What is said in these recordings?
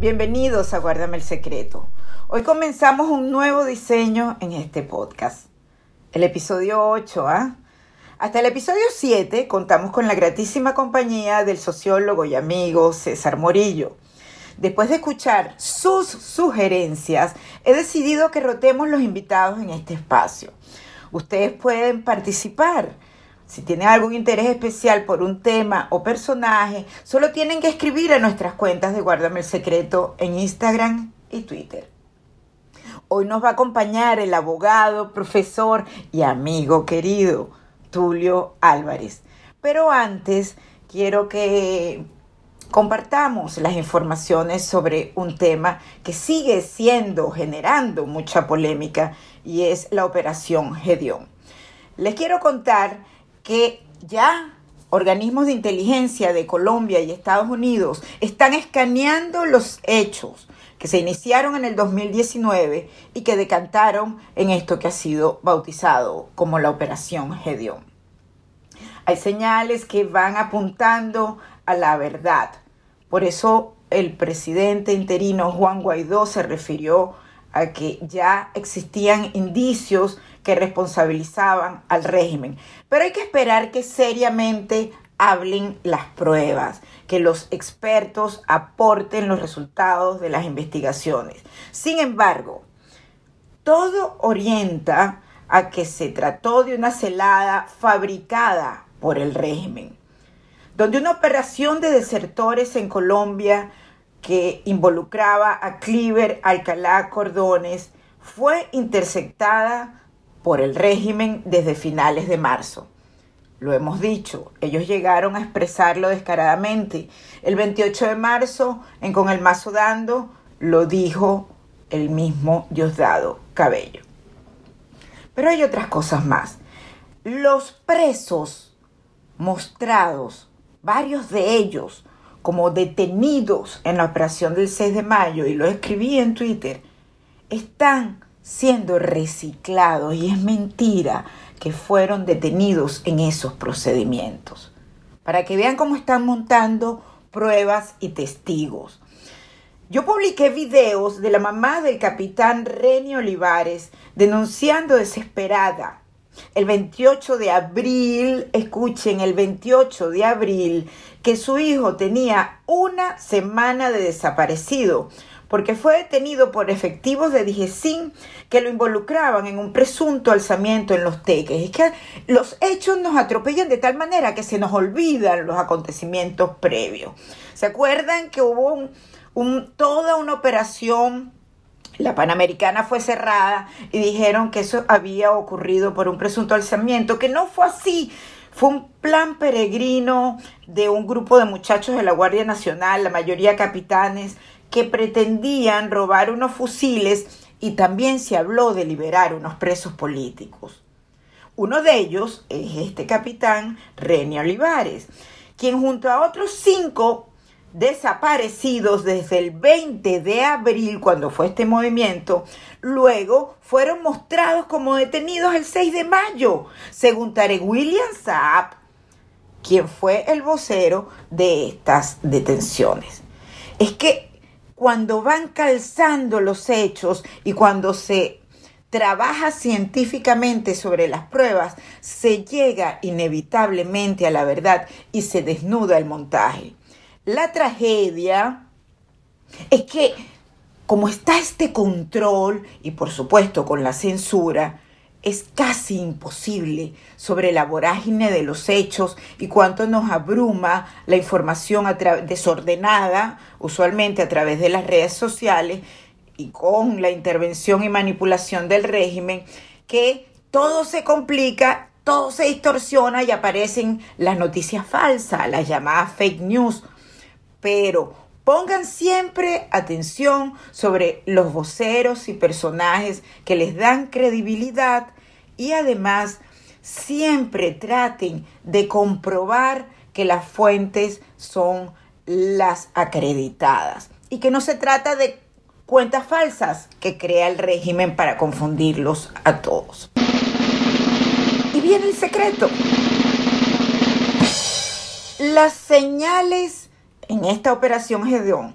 Bienvenidos a Guárdame el Secreto. Hoy comenzamos un nuevo diseño en este podcast. El episodio 8, ¿ah? Hasta el episodio 7 contamos con la gratísima compañía del sociólogo y amigo César Morillo. Después de escuchar sus sugerencias, he decidido que rotemos los invitados en este espacio. Ustedes pueden participar si tienen algún interés especial por un tema o personaje, solo tienen que escribir a nuestras cuentas de Guárdame el Secreto en Instagram y Twitter. Hoy nos va a acompañar el abogado, profesor y amigo querido Tulio Álvarez. Pero antes quiero que compartamos las informaciones sobre un tema que sigue siendo, generando mucha polémica y es la operación Gedeón. Les quiero contar que ya organismos de inteligencia de Colombia y Estados Unidos están escaneando los hechos que se iniciaron en el 2019 y que decantaron en esto que ha sido bautizado como la Operación Gedeón. Hay señales que van apuntando a la verdad. Por eso el presidente interino Juan Guaidó se refirió a que ya existían indicios que responsabilizaban al régimen. Pero hay que esperar que seriamente hablen las pruebas, que los expertos aporten los resultados de las investigaciones. Sin embargo, todo orienta a que se trató de una celada fabricada por el régimen, donde una operación de desertores en Colombia que involucraba a Cliver Alcalá Cordones fue interceptada por el régimen desde finales de marzo. Lo hemos dicho, ellos llegaron a expresarlo descaradamente. El 28 de marzo, en Con el Mazo Dando, lo dijo el mismo Diosdado Cabello. Pero hay otras cosas más. Los presos mostrados, varios de ellos, como detenidos en la operación del 6 de mayo, y lo escribí en Twitter, están siendo reciclados y es mentira que fueron detenidos en esos procedimientos. Para que vean cómo están montando pruebas y testigos. Yo publiqué videos de la mamá del capitán Reni Olivares denunciando desesperada el 28 de abril, escuchen, el 28 de abril, que su hijo tenía una semana de desaparecido, porque fue detenido por efectivos de Dijesin que lo involucraban en un presunto alzamiento en los teques. Es que los hechos nos atropellan de tal manera que se nos olvidan los acontecimientos previos. ¿Se acuerdan que hubo toda una operación la Panamericana fue cerrada y dijeron que eso había ocurrido por un presunto alzamiento, que no fue así. Fue un plan peregrino de un grupo de muchachos de la Guardia Nacional, la mayoría capitanes, que pretendían robar unos fusiles y también se habló de liberar unos presos políticos. Uno de ellos es este capitán René Olivares, quien junto a otros cinco desaparecidos desde el 20 de abril, cuando fue este movimiento, luego fueron mostrados como detenidos el 6 de mayo, según Tarek William Saab, quien fue el vocero de estas detenciones. Es que cuando van calzando los hechos y cuando se trabaja científicamente sobre las pruebas, se llega inevitablemente a la verdad y se desnuda el montaje. La tragedia es que como está este control y por supuesto con la censura, es casi imposible sobre la vorágine de los hechos y cuánto nos abruma la información desordenada, usualmente a través de las redes sociales y con la intervención y manipulación del régimen, que todo se complica, todo se distorsiona y aparecen las noticias falsas, las llamadas fake news. Pero pongan siempre atención sobre los voceros y personajes que les dan credibilidad y además siempre traten de comprobar que las fuentes son las acreditadas y que no se trata de cuentas falsas que crea el régimen para confundirlos a todos. Y viene el secreto. Las señales en esta operación Gedeón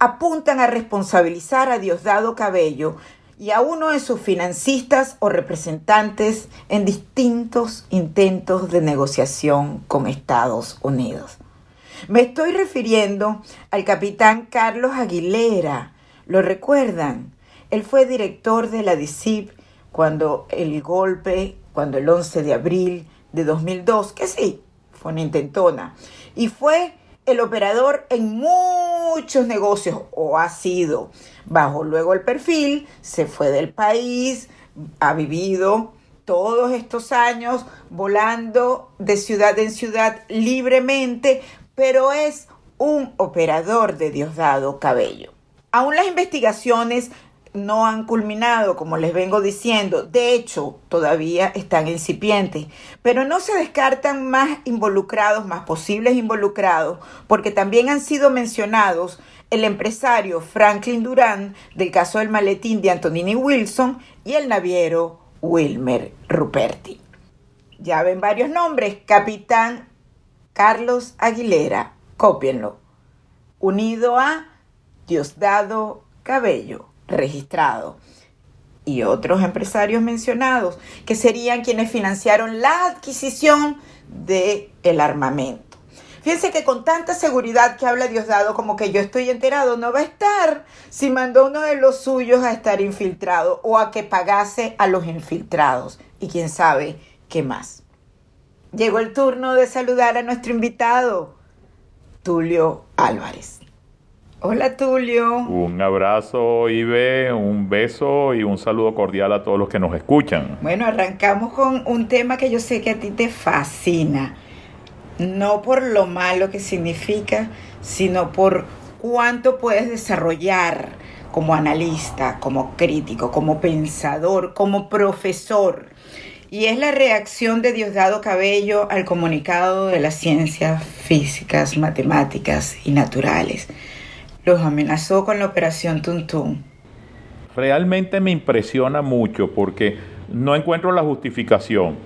apuntan a responsabilizar a Diosdado Cabello y a uno de sus financistas o representantes en distintos intentos de negociación con Estados Unidos. Me estoy refiriendo al capitán Carlos Aguilera. ¿Lo recuerdan? Él fue director de la DICIP cuando el golpe, cuando el 11 de abril de 2002, que sí, fue una intentona, y fue el operador en muchos negocios, o ha sido, bajo luego el perfil, se fue del país, ha vivido todos estos años volando de ciudad en ciudad libremente, pero es un operador de Diosdado Cabello. Aún las investigaciones no han culminado, como les vengo diciendo. De hecho, todavía están incipientes. Pero no se descartan más involucrados, más posibles involucrados, porque también han sido mencionados el empresario Franklin Durán del caso del maletín de Antonini Wilson y el naviero Wilmer Ruperti. Ya ven varios nombres. Capitán Carlos Aguilera, cópienlo. Unido a Diosdado Cabello registrado y otros empresarios mencionados, que serían quienes financiaron la adquisición del el armamento. Fíjense que con tanta seguridad que habla Diosdado como que yo estoy enterado, no va a estar si mandó uno de los suyos a estar infiltrado o a que pagase a los infiltrados y quién sabe qué más. Llegó el turno de saludar a nuestro invitado, Tulio Álvarez. Hola Tulio. Un abrazo Ibe, un beso y un saludo cordial a todos los que nos escuchan. Bueno, arrancamos con un tema que yo sé que a ti te fascina. No por lo malo que significa, sino por cuánto puedes desarrollar como analista, como crítico, como pensador, como profesor. Y es la reacción de Diosdado Cabello al comunicado de las ciencias físicas, matemáticas y naturales los amenazó con la operación Tuntún. Realmente me impresiona mucho porque no encuentro la justificación.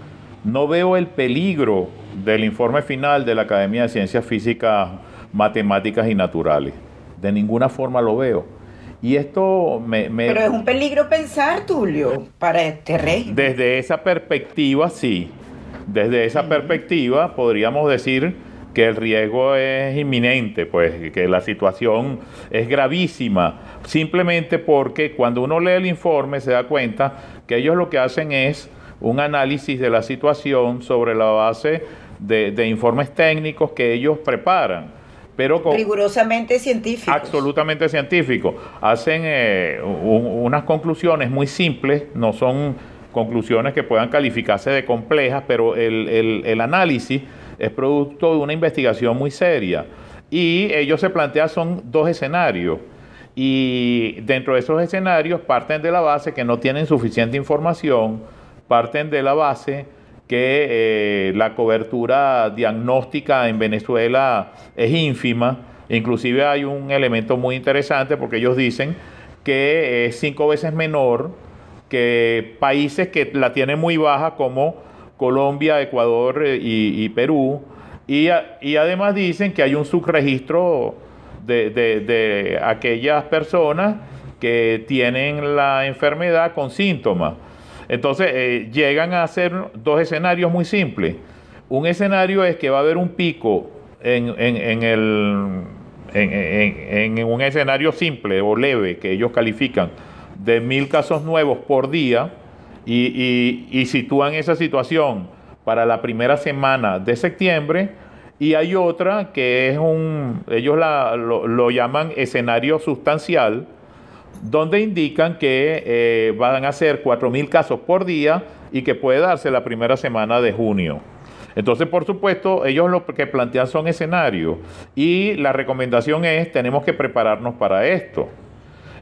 No veo el peligro del informe final de la Academia de Ciencias Físicas, Matemáticas y Naturales. De ninguna forma lo veo. Y esto me, Pero es un peligro pensar, Tulio, para este régimen. Desde esa perspectiva, sí. Desde esa perspectiva podríamos decir que el riesgo es inminente, pues que la situación es gravísima, simplemente porque cuando uno lee el informe se da cuenta que ellos lo que hacen es un análisis de la situación sobre la base de, informes técnicos que ellos preparan. Pero rigurosamente científicos. Absolutamente científicos. Hacen eh, unas conclusiones muy simples, no son conclusiones que puedan calificarse de complejas, pero el, el, el análisis es producto de una investigación muy seria. Y ellos se plantean son dos escenarios. Y dentro de esos escenarios parten de la base que no tienen suficiente información, parten de la base que eh, la cobertura diagnóstica en Venezuela es ínfima. Inclusive hay un elemento muy interesante porque ellos dicen que es cinco veces menor que países que la tienen muy baja como Colombia, Ecuador eh, y, Perú. Y, además dicen que hay un subregistro de, aquellas personas que tienen la enfermedad con síntomas. Entonces eh, llegan a ser dos escenarios muy simples. Un escenario es que va a haber un pico en, un escenario simple o leve que ellos califican de mil casos nuevos por día y, sitúan esa situación para la primera semana de septiembre y hay otra que es un, ellos lo, llaman escenario sustancial, donde indican que eh, van a ser 4.000 casos por día y que puede darse la primera semana de junio. Entonces, por supuesto, ellos lo que plantean son escenarios y la recomendación es, tenemos que prepararnos para esto.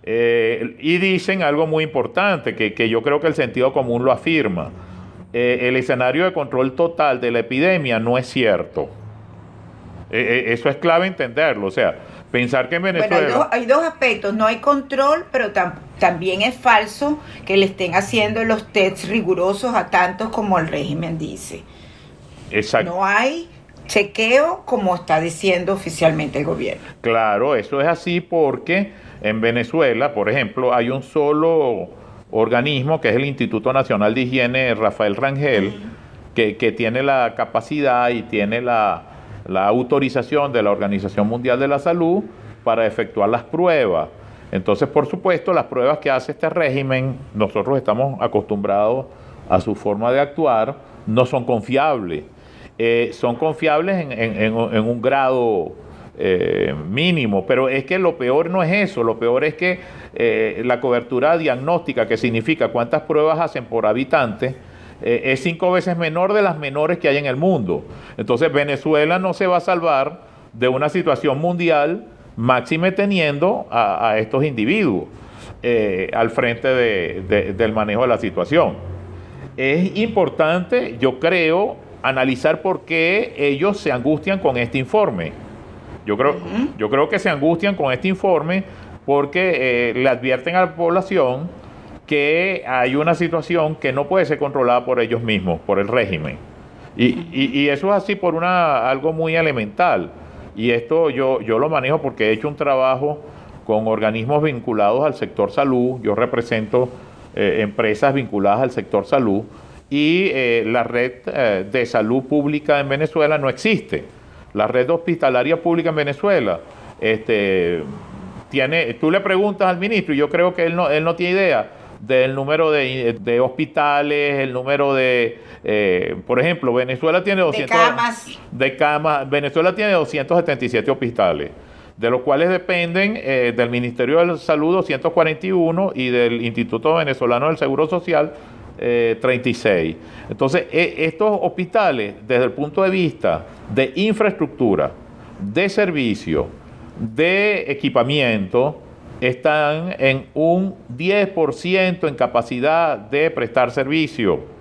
Eh, y dicen algo muy importante, que, yo creo que el sentido común lo afirma. Eh, el escenario de control total de la epidemia no es cierto. Eh, eso es clave entenderlo. O sea, pensar que en Venezuela... hay, dos, aspectos. No hay control, pero también es falso que le estén haciendo los tests rigurosos a tantos como el régimen dice. Exacto. No hay chequeo como está diciendo oficialmente el gobierno. Claro, eso es así porque en Venezuela, por ejemplo, hay un solo organismo que es el Instituto Nacional de Higiene Rafael Rangel, que, tiene la capacidad y tiene la, la autorización de la Organización Mundial de la Salud para efectuar las pruebas. Entonces, por supuesto, las pruebas que hace este régimen, nosotros estamos acostumbrados a su forma de actuar, no son confiables. Eh, son confiables en, un grado eh, mínimo, pero es que lo peor no es eso, lo peor es que eh, la cobertura diagnóstica, que significa cuántas pruebas hacen por habitante, es cinco veces menor de las menores que hay en el mundo. Entonces Venezuela no se va a salvar de una situación mundial máxime teniendo a, estos individuos al frente del manejo de la situación. Es importante, yo creo, analizar por qué ellos se angustian con este informe. Yo creo, yo creo que se angustian con este informe porque eh, le advierten a la población que hay una situación que no puede ser controlada por ellos mismos, por el régimen. Y, eso es así por una, algo muy elemental. Y esto yo, yo lo manejo porque he hecho un trabajo con organismos vinculados al sector salud. Yo represento eh, empresas vinculadas al sector salud y eh, la red eh, de salud pública en Venezuela no existe. La red hospitalaria pública en Venezuela este, tiene, tú le preguntas al ministro y yo creo que él no, él no tiene idea del número de, hospitales, el número de, eh, por ejemplo, Venezuela tiene 200 de camas. de camas, Venezuela tiene 277 hospitales, de los cuales dependen del Ministerio de Salud 241 y del Instituto Venezolano del Seguro Social 36. Eh, Entonces, e, estos hospitales, desde el punto de vista de infraestructura, de servicio, de equipamiento, están en un 10% en capacidad de prestar servicio.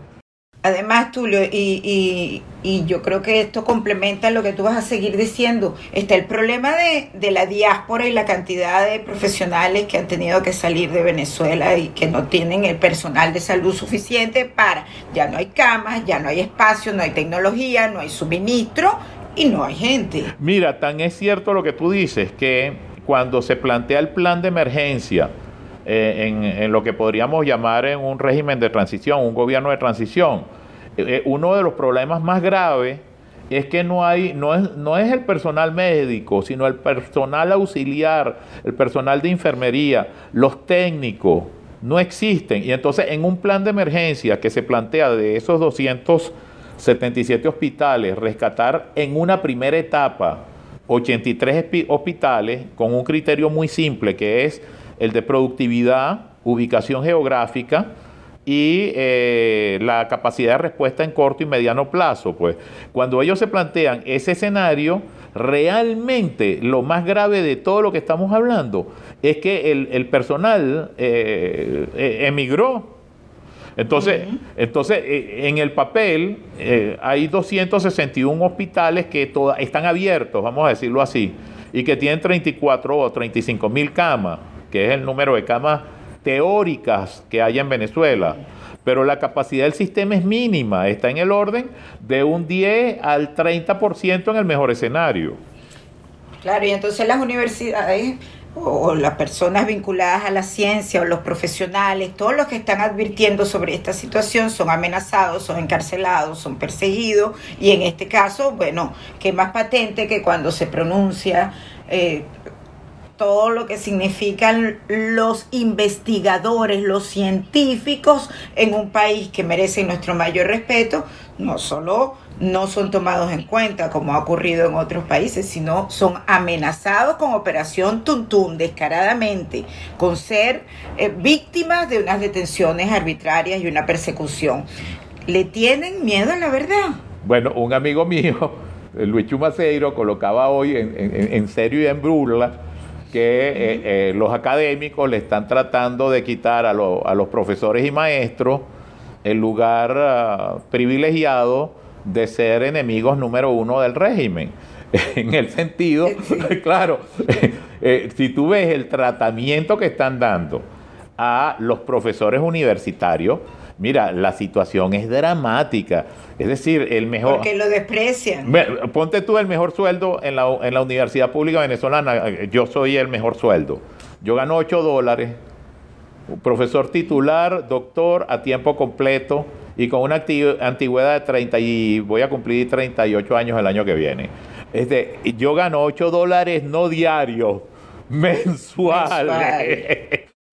Además, Tulio, y, yo creo que esto complementa lo que tú vas a seguir diciendo, está el problema de, la diáspora y la cantidad de profesionales que han tenido que salir de Venezuela y que no tienen el personal de salud suficiente para, ya no hay camas, ya no hay espacio, no hay tecnología, no hay suministro y no hay gente. Mira, tan es cierto lo que tú dices, que cuando se plantea el plan de emergencia, eh, en, lo que podríamos llamar en un régimen de transición, un gobierno de transición. Eh, eh, uno de los problemas más graves es que no hay, no es, no es el personal médico, sino el personal auxiliar, el personal de enfermería, los técnicos, no existen. Y entonces en un plan de emergencia que se plantea de esos 277 hospitales, rescatar en una primera etapa 83 hospitales con un criterio muy simple que es el de productividad, ubicación geográfica y eh, la capacidad de respuesta en corto y mediano plazo. Pues cuando ellos se plantean ese escenario, realmente lo más grave de todo lo que estamos hablando es que el, personal eh, eh, emigró. Entonces, entonces en el papel hay 261 hospitales que están abiertos, vamos a decirlo así, y que tienen 34 o 35 mil camas que es el número de camas teóricas que hay en Venezuela, pero la capacidad del sistema es mínima, está en el orden de un 10 al 30% en el mejor escenario. Claro, y entonces las universidades o las personas vinculadas a la ciencia o los profesionales, todos los que están advirtiendo sobre esta situación son amenazados, son encarcelados, son perseguidos y en este caso, bueno, qué más patente que cuando se pronuncia eh, todo lo que significan los investigadores, los científicos en un país que merece nuestro mayor respeto, no solo no son tomados en cuenta como ha ocurrido en otros países, sino son amenazados con operación Tuntún descaradamente, con ser eh, víctimas de unas detenciones arbitrarias y una persecución. ¿Le tienen miedo a la verdad? Bueno, un amigo mío, Luis Chumaceiro, colocaba hoy en, en serio y en burla que eh, eh, los académicos le están tratando de quitar a, los profesores y maestros el lugar ah, privilegiado de ser enemigos número uno del régimen. En el sentido, claro, eh, si tú ves el tratamiento que están dando a los profesores universitarios, Mira, la situación es dramática. Es decir, el mejor... Porque lo desprecian. Ponte tú el mejor sueldo en la, en la Universidad Pública Venezolana. Yo soy el mejor sueldo. Yo gano 8 dólares. Profesor titular, doctor a tiempo completo y con una antigüedad de 30 y voy a cumplir 38 años el año que viene. Este, yo gano 8 dólares no diarios, mensuales.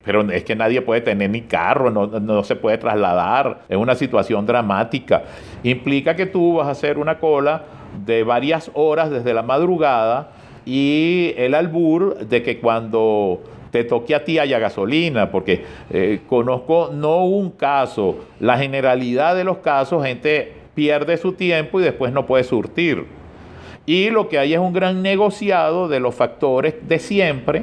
Pero es que nadie puede tener ni carro, no, se puede trasladar, es una situación dramática. Implica que tú vas a hacer una cola de varias horas desde la madrugada y el albur de que cuando te toque a ti haya gasolina, porque eh, conozco no un caso, la generalidad de los casos, gente pierde su tiempo y después no puede surtir. Y lo que hay es un gran negociado de los factores de siempre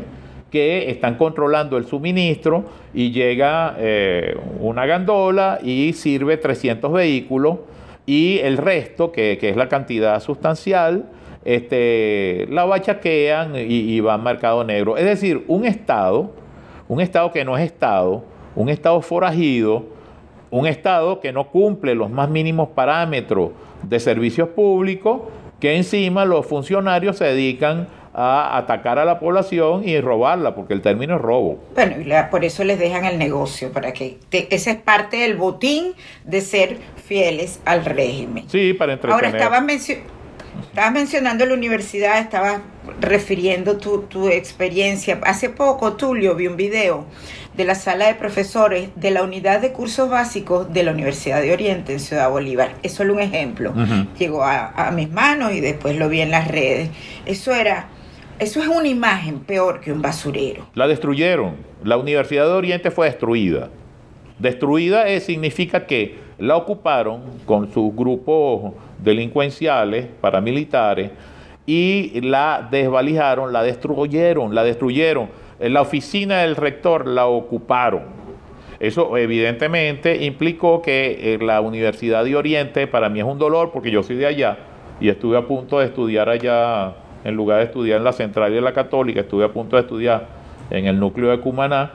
que están controlando el suministro y llega eh, una gandola y sirve 300 vehículos y el resto, que, es la cantidad sustancial, este, la bachaquean y, y va al mercado negro. Es decir, un Estado, un Estado que no es Estado, un Estado forajido, un Estado que no cumple los más mínimos parámetros de servicios públicos, que encima los funcionarios se dedican a atacar a la población y robarla, porque el término es robo. Bueno, y por eso les dejan el negocio, para que esa es parte del botín de ser fieles al régimen. Sí, para entretener. Ahora, estabas, mencionando la universidad, estabas refiriendo tu, tu experiencia. Hace poco, Tulio, vi un video de la sala de profesores de la unidad de cursos básicos de la Universidad de Oriente en Ciudad Bolívar. Es solo un ejemplo. Llegó a, a, mis manos y después lo vi en las redes. Eso era eso es una imagen peor que un basurero. La destruyeron. La Universidad de Oriente fue destruida. Destruida significa que la ocuparon con sus grupos delincuenciales, paramilitares, y la desvalijaron, la destruyeron, la destruyeron. La oficina del rector la ocuparon. Eso evidentemente implicó que eh, la Universidad de Oriente, para mí es un dolor porque yo soy de allá y estuve a punto de estudiar allá en lugar de estudiar en la central y en la católica, estuve a punto de estudiar en el núcleo de Cumaná.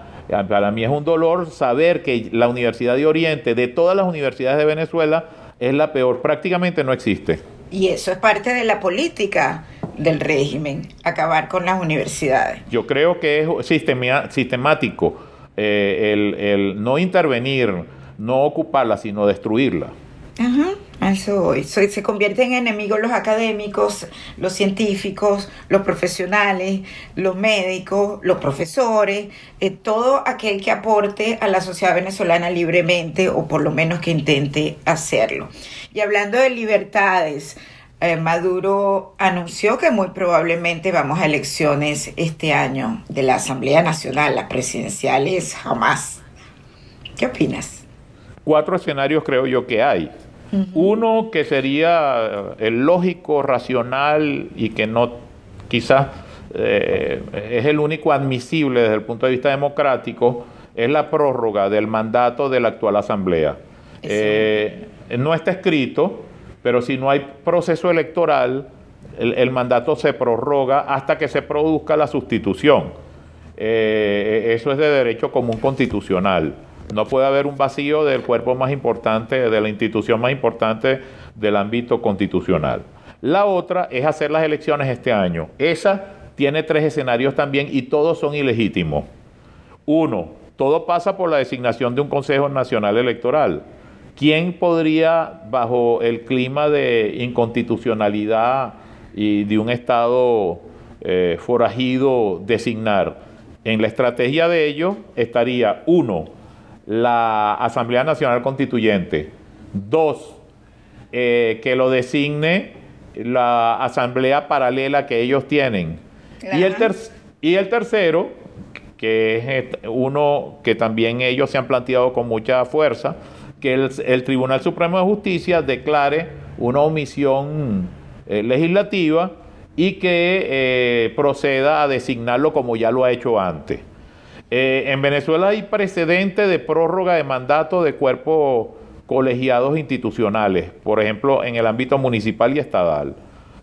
Para mí es un dolor saber que la Universidad de Oriente, de todas las universidades de Venezuela, es la peor, prácticamente no existe. Y eso es parte de la política del régimen, acabar con las universidades. Yo creo que es sistemático eh, el, el no intervenir, no ocuparla, sino destruirla. Ajá. eso se convierten en enemigos los académicos, los científicos, los profesionales, los médicos, los profesores, eh, todo aquel que aporte a la sociedad venezolana libremente o por lo menos que intente hacerlo. Y hablando de libertades, eh, Maduro anunció que muy probablemente vamos a elecciones este año de la Asamblea Nacional, las presidenciales jamás. ¿Qué opinas? Cuatro escenarios creo yo que hay. Uno que sería el lógico, racional y que no quizás eh, es el único admisible desde el punto de vista democrático, es la prórroga del mandato de la actual Asamblea. Eh, no está escrito, pero si no hay proceso electoral, el, mandato se prorroga hasta que se produzca la sustitución. Eh, eso es de derecho común constitucional. No puede haber un vacío del cuerpo más importante, de la institución más importante del ámbito constitucional. La otra es hacer las elecciones este año. Esa tiene tres escenarios también y todos son ilegítimos. Uno, todo pasa por la designación de un Consejo Nacional Electoral. ¿Quién podría, bajo el clima de inconstitucionalidad y de un Estado eh, forajido, designar? En la estrategia de ello estaría, uno, la Asamblea Nacional Constituyente. Dos, eh, que lo designe la asamblea paralela que ellos tienen. Y el, y el tercero, que es uno que también ellos se han planteado con mucha fuerza, que el, Tribunal Supremo de Justicia declare una omisión eh, legislativa y que eh, proceda a designarlo como ya lo ha hecho antes. Eh, en Venezuela hay precedente de prórroga de mandato de cuerpos colegiados institucionales, por ejemplo, en el ámbito municipal y estatal.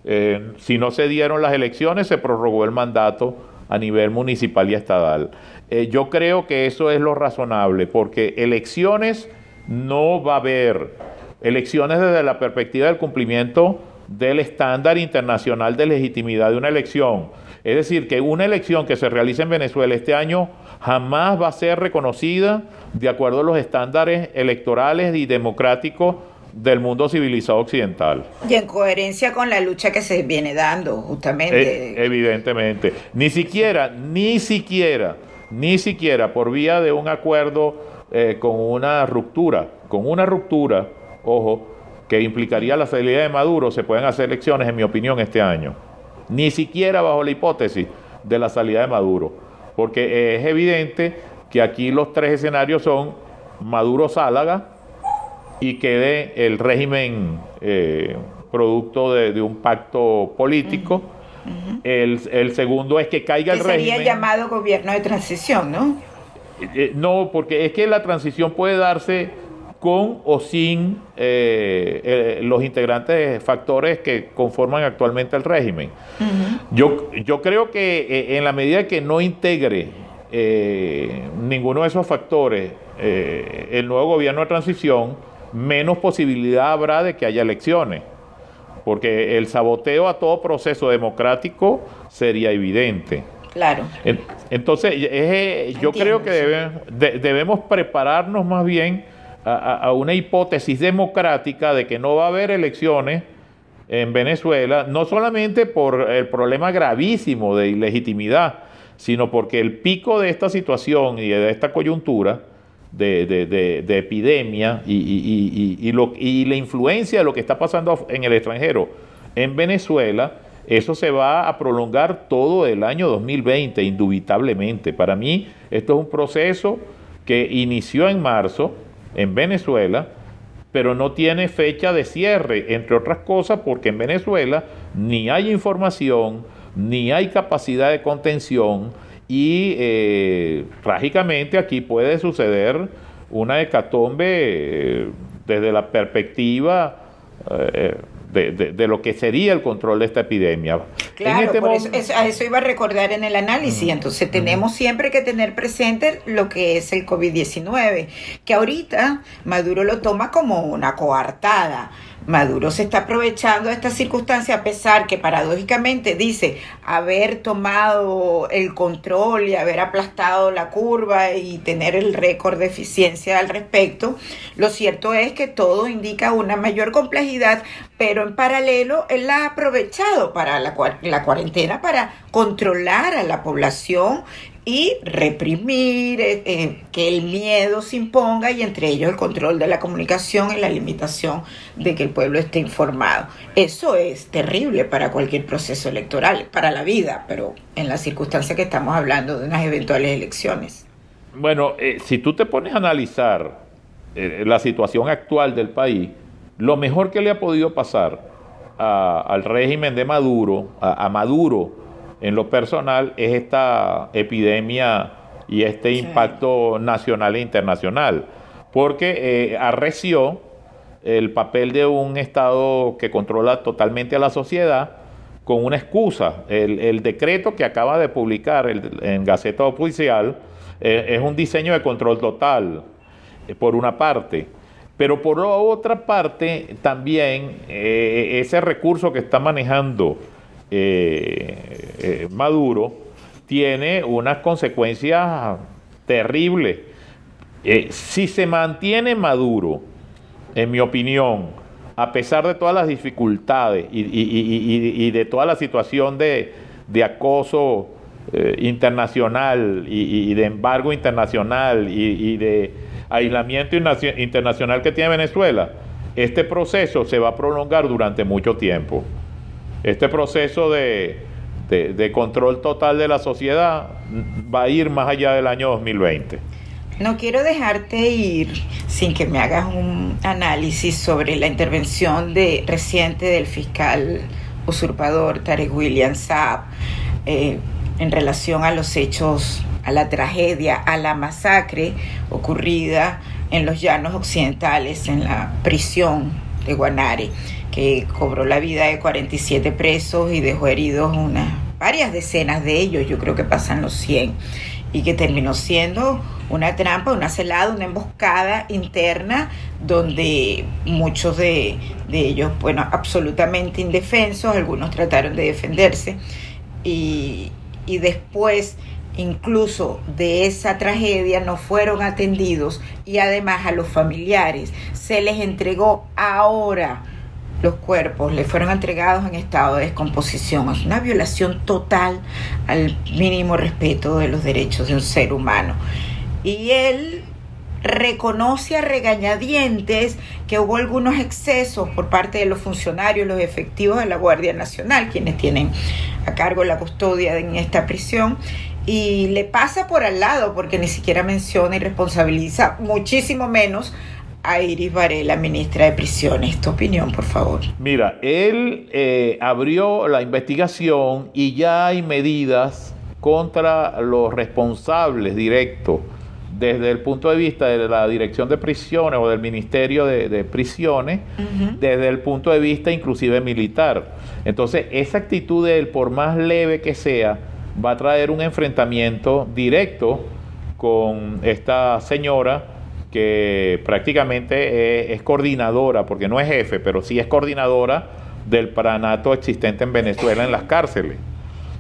Eh, si no se dieron las elecciones, se prorrogó el mandato a nivel municipal y estatal. Eh, yo creo que eso es lo razonable, porque elecciones no va a haber elecciones desde la perspectiva del cumplimiento del estándar internacional de legitimidad de una elección. Es decir, que una elección que se realice en Venezuela este año jamás va a ser reconocida de acuerdo a los estándares electorales y democráticos del mundo civilizado occidental. Y en coherencia con la lucha que se viene dando, justamente. Eh, evidentemente. Ni siquiera, ni siquiera, ni siquiera por vía de un acuerdo eh, con una ruptura, con una ruptura, ojo, que implicaría la salida de Maduro, se pueden hacer elecciones, en mi opinión, este año. Ni siquiera bajo la hipótesis de la salida de Maduro. Porque es evidente que aquí los tres escenarios son Maduro-Sálaga, y quede el régimen eh, producto de, un pacto político. el, segundo es que caiga el régimen. Sería llamado gobierno de transición, ¿no? Eh, eh, no, porque es que la transición puede darse con o sin los integrantes, factores que conforman actualmente el régimen. yo, yo creo que en la medida que no integre ninguno de esos factores el nuevo gobierno de transición, menos posibilidad habrá de que haya elecciones, porque el saboteo a todo proceso democrático sería evidente. Claro. Entonces, yo creo que debemos prepararnos más bien a, una hipótesis democrática de que no va a haber elecciones en Venezuela, no solamente por el problema gravísimo de ilegitimidad, sino porque el pico de esta situación y de esta coyuntura de, epidemia y, y, la influencia de lo que está pasando en el extranjero en Venezuela, eso se va a prolongar todo el año 2020, indubitablemente. Para mí, esto es un proceso que inició en marzo en Venezuela, pero no tiene fecha de cierre, entre otras cosas porque en Venezuela ni hay información, ni hay capacidad de contención, y eh, trágicamente aquí puede suceder una hecatombe eh, desde la perspectiva eh, de, lo que sería el control de esta epidemia. Claro, este a eso iba a recordar en el análisis. Entonces tenemos siempre que tener presente lo que es el COVID-19, que ahorita Maduro lo toma como una coartada Maduro se está aprovechando de esta circunstancia a pesar que paradójicamente dice haber tomado el control y haber aplastado la curva y tener el récord de eficiencia al respecto. Lo cierto es que todo indica una mayor complejidad, pero en paralelo él la ha aprovechado para la, la cuarentena para controlar a la población y reprimir, eh, eh, que el miedo se imponga y entre ellos el control de la comunicación y la limitación de que el pueblo esté informado. Eso es terrible para cualquier proceso electoral, para la vida, pero en la circunstancia que estamos hablando de unas eventuales elecciones. Bueno, eh, si tú te pones a analizar la situación actual del país, lo mejor que le ha podido pasar al régimen de Maduro, a Maduro, en lo personal es esta epidemia y este impacto nacional e internacional, porque eh, arreció el papel de un Estado que controla totalmente a la sociedad con una excusa. El, decreto que acaba de publicar en Gaceta Oficial eh, es un diseño de control total, eh, por una parte. Pero por otra parte, también ese recurso que está manejando eh, eh, Maduro tiene unas consecuencias terribles. Eh, si se mantiene Maduro, en mi opinión, a pesar de todas las dificultades y, de toda la situación de, acoso internacional y, de embargo internacional y, de aislamiento internacional que tiene Venezuela, este proceso se va a prolongar durante mucho tiempo. Este proceso de, control total de la sociedad va a ir más allá del año 2020. No quiero dejarte ir sin que me hagas un análisis sobre la intervención de, reciente del fiscal usurpador Tarek William Saab eh, en relación a los hechos, a la tragedia, a la masacre ocurrida en los llanos occidentales, en la prisión de Guanare que cobró la vida de 47 presos y dejó heridos unas varias decenas de ellos, yo creo que pasan los 100. y que terminó siendo una trampa, una celada, una emboscada interna donde muchos de, ellos, bueno, absolutamente indefensos, algunos trataron de defenderse y, y después incluso de esa tragedia no fueron atendidos y además a los familiares se les entregó ahora los cuerpos le fueron entregados en estado de descomposición. Es una violación total al mínimo respeto de los derechos de un ser humano. Y él reconoce a regañadientes que hubo algunos excesos por parte de los funcionarios, los efectivos de la Guardia Nacional, quienes tienen a cargo la custodia en esta prisión, y le pasa por al lado porque ni siquiera menciona y responsabiliza muchísimo menos a Iris Varela, ministra de Prisiones. Tu opinión, por favor. Mira, él eh, abrió la investigación y ya hay medidas contra los responsables directos desde el punto de vista de la Dirección de Prisiones o del Ministerio de, Prisiones, desde el punto de vista inclusive militar. Entonces, esa actitud de él, por más leve que sea, va a traer un enfrentamiento directo con esta señora que prácticamente es, coordinadora, porque no es jefe, pero sí es coordinadora del pranato existente en Venezuela en las cárceles.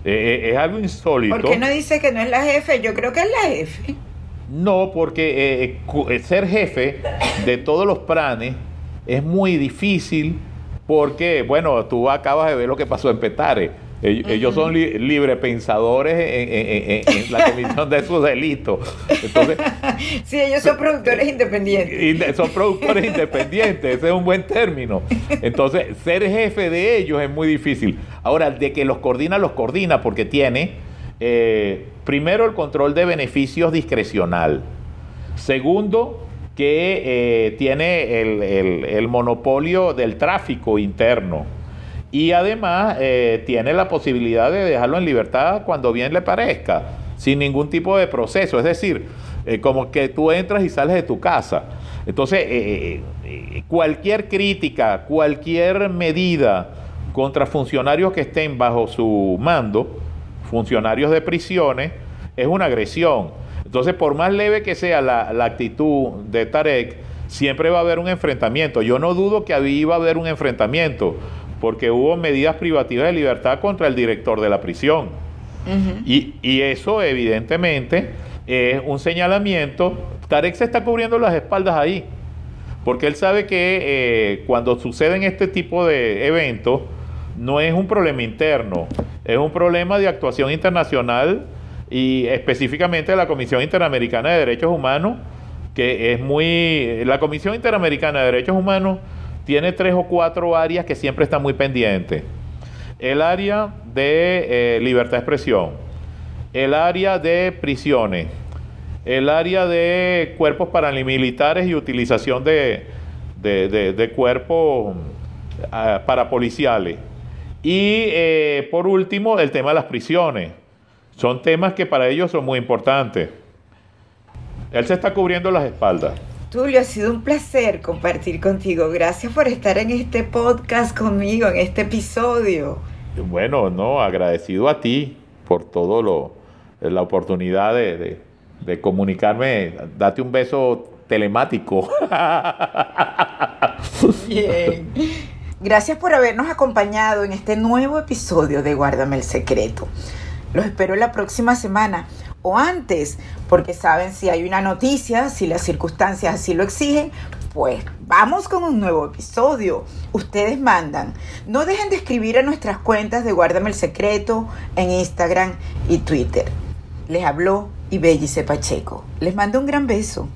Eh, eh, es algo insólito. ¿Por qué no dice que no es la jefe? Yo creo que es la jefe. No, porque eh, ser jefe de todos los pranes es muy difícil porque, bueno, tú acabas de ver lo que pasó en Petare ellos, son librepensadores en, la comisión de sus delitos. Entonces, sí, ellos son productores independientes. son productores independientes, ese es un buen término. Entonces, ser jefe de ellos es muy difícil. Ahora, de que los coordina, los coordina porque tiene, eh, primero, el control de beneficios discrecional. Segundo, que eh, tiene el monopolio del tráfico interno y además eh, tiene la posibilidad de dejarlo en libertad cuando bien le parezca, sin ningún tipo de proceso. Es decir, eh, como que tú entras y sales de tu casa. Entonces, eh, cualquier crítica, cualquier medida contra funcionarios que estén bajo su mando, funcionarios de prisiones, es una agresión. Entonces, por más leve que sea la, la actitud de Tarek, siempre va a haber un enfrentamiento. Yo no dudo que va a haber un enfrentamiento porque hubo medidas privativas de libertad contra el director de la prisión. y, eso evidentemente es un señalamiento. Tarek se está cubriendo las espaldas ahí, porque él sabe que eh, cuando suceden este tipo de eventos, no es un problema interno, es un problema de actuación internacional y específicamente de la Comisión Interamericana de Derechos Humanos, que es muy... La Comisión Interamericana de Derechos Humanos tiene tres o cuatro áreas que siempre están muy pendientes. El área de eh, libertad de expresión, el área de prisiones, el área de cuerpos paramilitares y utilización de, de, cuerpos ah, parapoliciales. Y eh, por último, el tema de las prisiones. Son temas que para ellos son muy importantes. Él se está cubriendo las espaldas. Tulio, ha sido un placer compartir contigo. Gracias por estar en este podcast conmigo, en este episodio. Bueno, no, agradecido a ti por todo lo, la oportunidad de, comunicarme. Date un beso telemático. Bien. Gracias por habernos acompañado en este nuevo episodio de Guárdame el Secreto. Los espero la próxima semana o antes, porque saben si hay una noticia, si las circunstancias así lo exigen, pues vamos con un nuevo episodio. Ustedes mandan. No dejen de escribir a nuestras cuentas de Guárdame el Secreto en Instagram y Twitter. Les habló Ibellice Pacheco. Les mando un gran beso.